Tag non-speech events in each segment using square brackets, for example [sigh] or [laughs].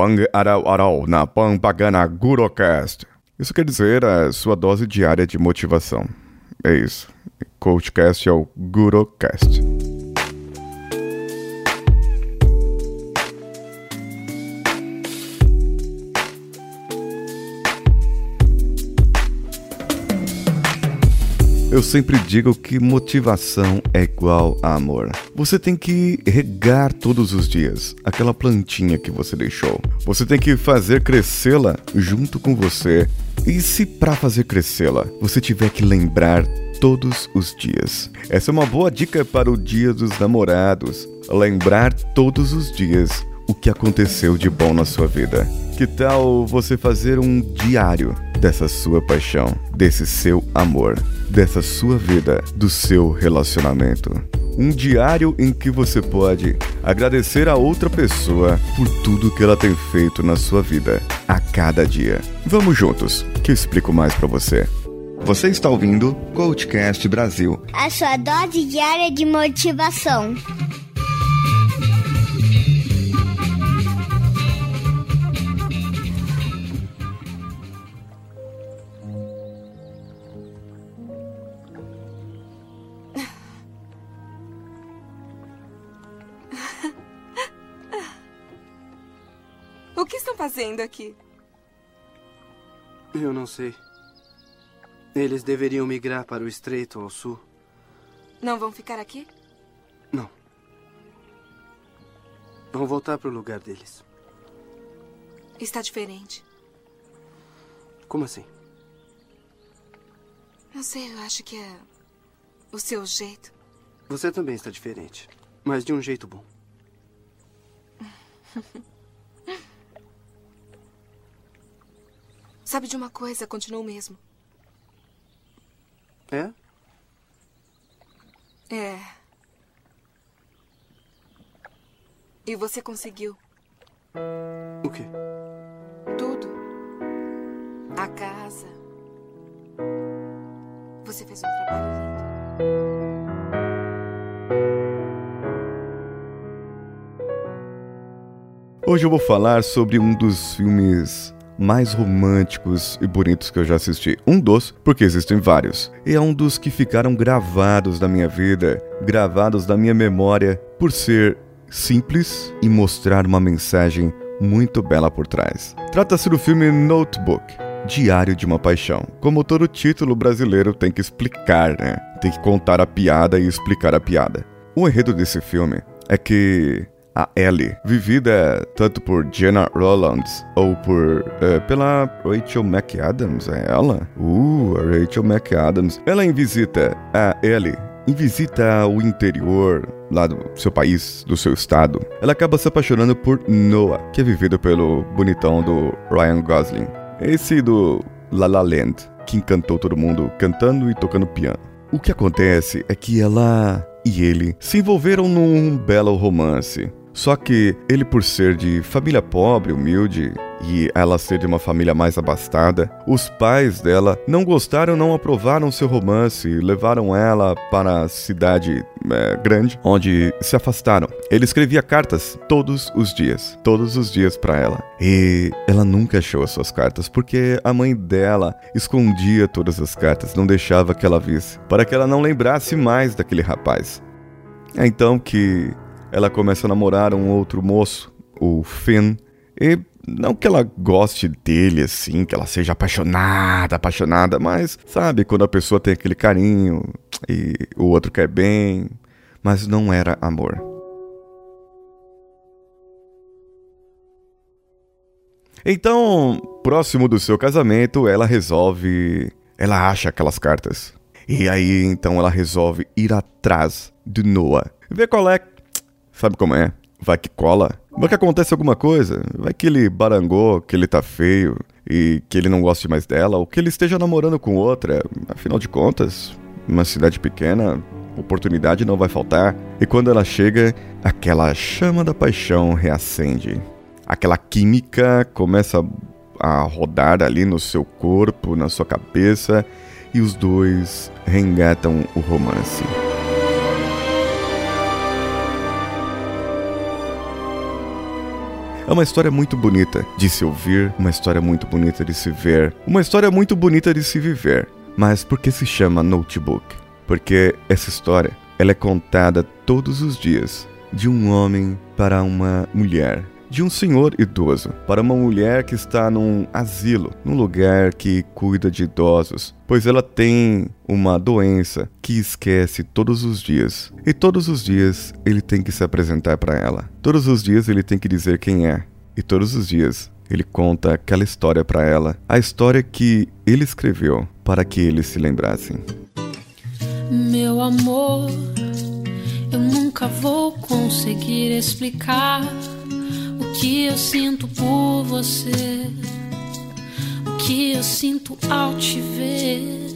Pang Arau Arau na Pampagana Gurocast. Isso quer dizer a sua dose diária de motivação. É isso. Coachcast é o Gurocast. Eu sempre digo que motivação é igual a amor. Você tem que regar todos os dias aquela plantinha que você deixou. Você tem que fazer crescê-la junto com você. E se para fazer crescê-la, você tiver que lembrar todos os dias. Essa é uma boa dica para o Dia dos Namorados. Lembrar todos os dias o que aconteceu de bom na sua vida. Que tal você fazer um diário dessa sua paixão, desse seu amor, dessa sua vida, do seu relacionamento? Um diário em que você pode agradecer a outra pessoa por tudo que ela tem feito na sua vida a cada dia. Vamos juntos, que eu explico mais para você. Você está ouvindo Coachcast Brasil. A sua dose diária de motivação. Fazendo aqui? Eu não sei. Eles deveriam migrar para o estreito ao sul. Não vão ficar aqui? Não. Vão voltar para o lugar deles. Está diferente. Como assim? Não sei, eu acho que é o seu jeito. Você também está diferente, mas de um jeito bom. [laughs] Sabe de uma coisa, continuo mesmo. É? É. E você conseguiu O quê? tudo. A casa. Você fez um trabalho lindo. Hoje eu vou falar sobre um dos filmes mais românticos e bonitos que eu já assisti. Um dos, porque existem vários. E é um dos que ficaram gravados na minha vida, gravados na minha memória, por ser simples e mostrar uma mensagem muito bela por trás. Trata-se do filme Notebook. Diário de uma Paixão. Como todo título brasileiro tem que explicar, né? Tem que contar a piada e explicar a piada. O enredo desse filme é que a Ellie, vivida tanto por Jenna Rollins ou por eh, pela Rachel McAdams, é ela? Uh, a Rachel McAdams. Ela em visita a Ellie, em visita ao interior lá do seu país, do seu estado. Ela acaba se apaixonando por Noah, que é vivido pelo bonitão do Ryan Gosling. Esse do La La Land, que encantou todo mundo cantando e tocando piano. O que acontece é que ela e ele se envolveram num belo romance. Só que ele, por ser de família pobre, humilde, e ela ser de uma família mais abastada, os pais dela não gostaram, não aprovaram seu romance e levaram ela para a cidade é, grande, onde se afastaram. Ele escrevia cartas todos os dias, todos os dias para ela. E ela nunca achou as suas cartas, porque a mãe dela escondia todas as cartas, não deixava que ela visse, para que ela não lembrasse mais daquele rapaz. É então que ela começa a namorar um outro moço, o Finn, e não que ela goste dele assim, que ela seja apaixonada, apaixonada, mas sabe, quando a pessoa tem aquele carinho e o outro quer bem, mas não era amor. Então, próximo do seu casamento, ela resolve. Ela acha aquelas cartas. E aí, então, ela resolve ir atrás de Noah. Ver qual é. Sabe como é? Vai que cola. Vai que acontece alguma coisa. Vai que ele barangou, que ele tá feio e que ele não goste mais dela, ou que ele esteja namorando com outra. Afinal de contas, uma cidade pequena, oportunidade não vai faltar. E quando ela chega, aquela chama da paixão reacende. Aquela química começa a rodar ali no seu corpo, na sua cabeça, e os dois reengatam o romance. É uma história muito bonita de se ouvir, uma história muito bonita de se ver, uma história muito bonita de se viver. Mas por que se chama Notebook? Porque essa história, ela é contada todos os dias de um homem para uma mulher de um senhor idoso para uma mulher que está num asilo, num lugar que cuida de idosos, pois ela tem uma doença que esquece todos os dias. E todos os dias ele tem que se apresentar para ela. Todos os dias ele tem que dizer quem é. E todos os dias ele conta aquela história para ela, a história que ele escreveu para que eles se lembrassem. Meu amor, eu nunca vou conseguir explicar o que eu sinto por você, o que eu sinto ao te ver,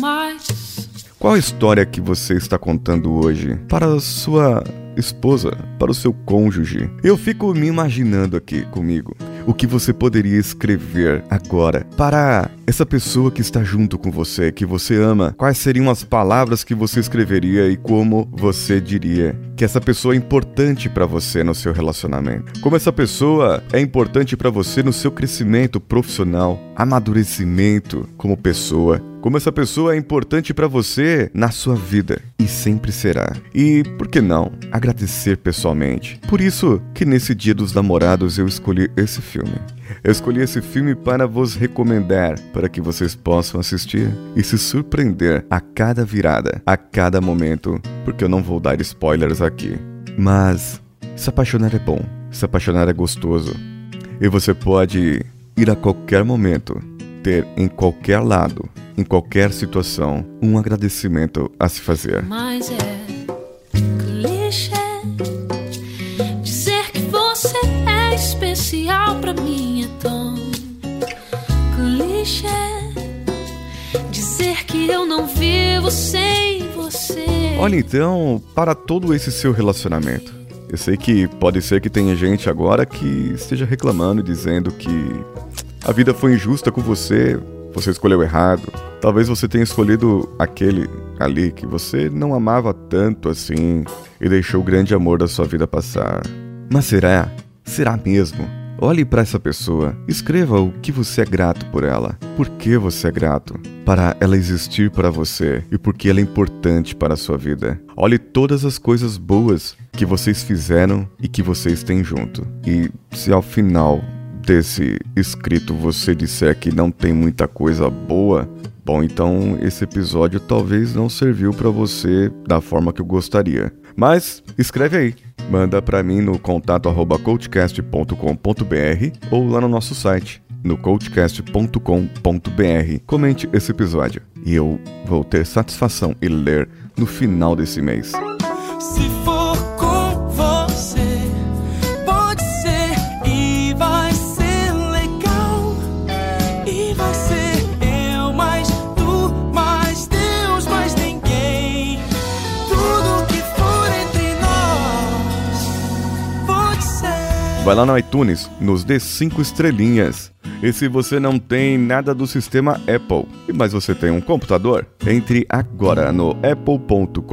mas. Qual a história que você está contando hoje para a sua esposa, para o seu cônjuge? Eu fico me imaginando aqui comigo o que você poderia escrever agora para essa pessoa que está junto com você, que você ama. Quais seriam as palavras que você escreveria e como você diria que essa pessoa é importante para você no seu relacionamento? Como essa pessoa é importante para você no seu crescimento profissional, amadurecimento como pessoa? Como essa pessoa é importante para você na sua vida e sempre será. E por que não agradecer pessoalmente? Por isso que nesse Dia dos Namorados eu escolhi esse filme. Eu escolhi esse filme para vos recomendar, para que vocês possam assistir e se surpreender a cada virada, a cada momento, porque eu não vou dar spoilers aqui. Mas se apaixonar é bom, se apaixonar é gostoso. E você pode ir a qualquer momento, ter em qualquer lado, em qualquer situação, um agradecimento a se fazer. Mas é clichê dizer que você é especial pra mim é tão clichê dizer que eu não vivo sem você. Olha então, para todo esse seu relacionamento. Eu sei que pode ser que tenha gente agora que esteja reclamando e dizendo que a vida foi injusta com você, você escolheu errado. Talvez você tenha escolhido aquele ali que você não amava tanto assim e deixou o grande amor da sua vida passar. Mas será? Será mesmo? Olhe para essa pessoa, escreva o que você é grato por ela, por que você é grato, para ela existir para você e porque ela é importante para a sua vida. Olhe todas as coisas boas que vocês fizeram e que vocês têm junto. E se ao final desse escrito você disser que não tem muita coisa boa, bom, então esse episódio talvez não serviu para você da forma que eu gostaria. Mas escreve aí, manda para mim no contato arroba coachcast.com.br ou lá no nosso site no coachcast.com.br. Comente esse episódio e eu vou ter satisfação em ler no final desse mês. Vai lá no iTunes, nos dê 5 estrelinhas. E se você não tem nada do sistema Apple, mas você tem um computador, entre agora no apple.com/br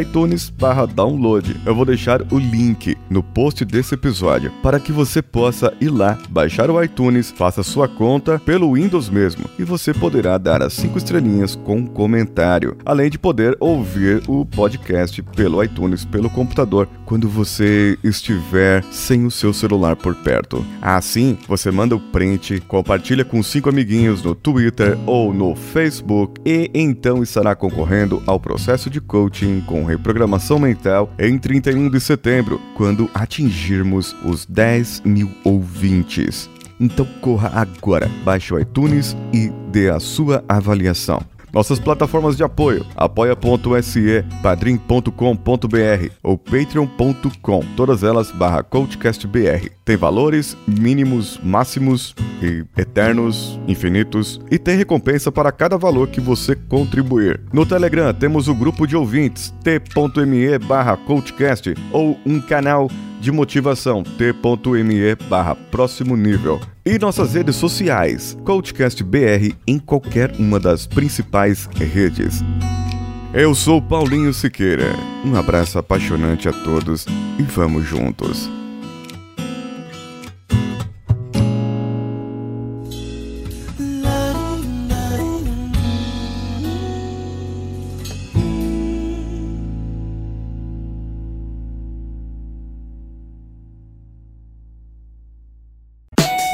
iTunes/download. Eu vou deixar o link no post desse episódio para que você possa ir lá, baixar o iTunes, faça sua conta pelo Windows mesmo e você poderá dar as 5 estrelinhas com um comentário, além de poder ouvir o podcast pelo iTunes pelo computador quando você estiver sem o seu celular por perto. Assim, você manda o print, compartilha com cinco amiguinhos no Twitter ou no Facebook e então estará concorrendo ao processo de coaching com reprogramação mental em 31 de setembro, quando atingirmos os 10 mil ouvintes. Então corra agora, baixe o iTunes e dê a sua avaliação. Nossas plataformas de apoio: apoia.se, padrim.com.br ou patreon.com, todas elas barra coachcastbr. Tem valores mínimos, máximos e eternos, infinitos, e tem recompensa para cada valor que você contribuir. No Telegram temos o grupo de ouvintes t.me barra coachcast ou um canal de motivação t.me barra próximo nível. E nossas redes sociais, CoachCastBR em qualquer uma das principais redes. Eu sou Paulinho Siqueira. Um abraço apaixonante a todos e vamos juntos.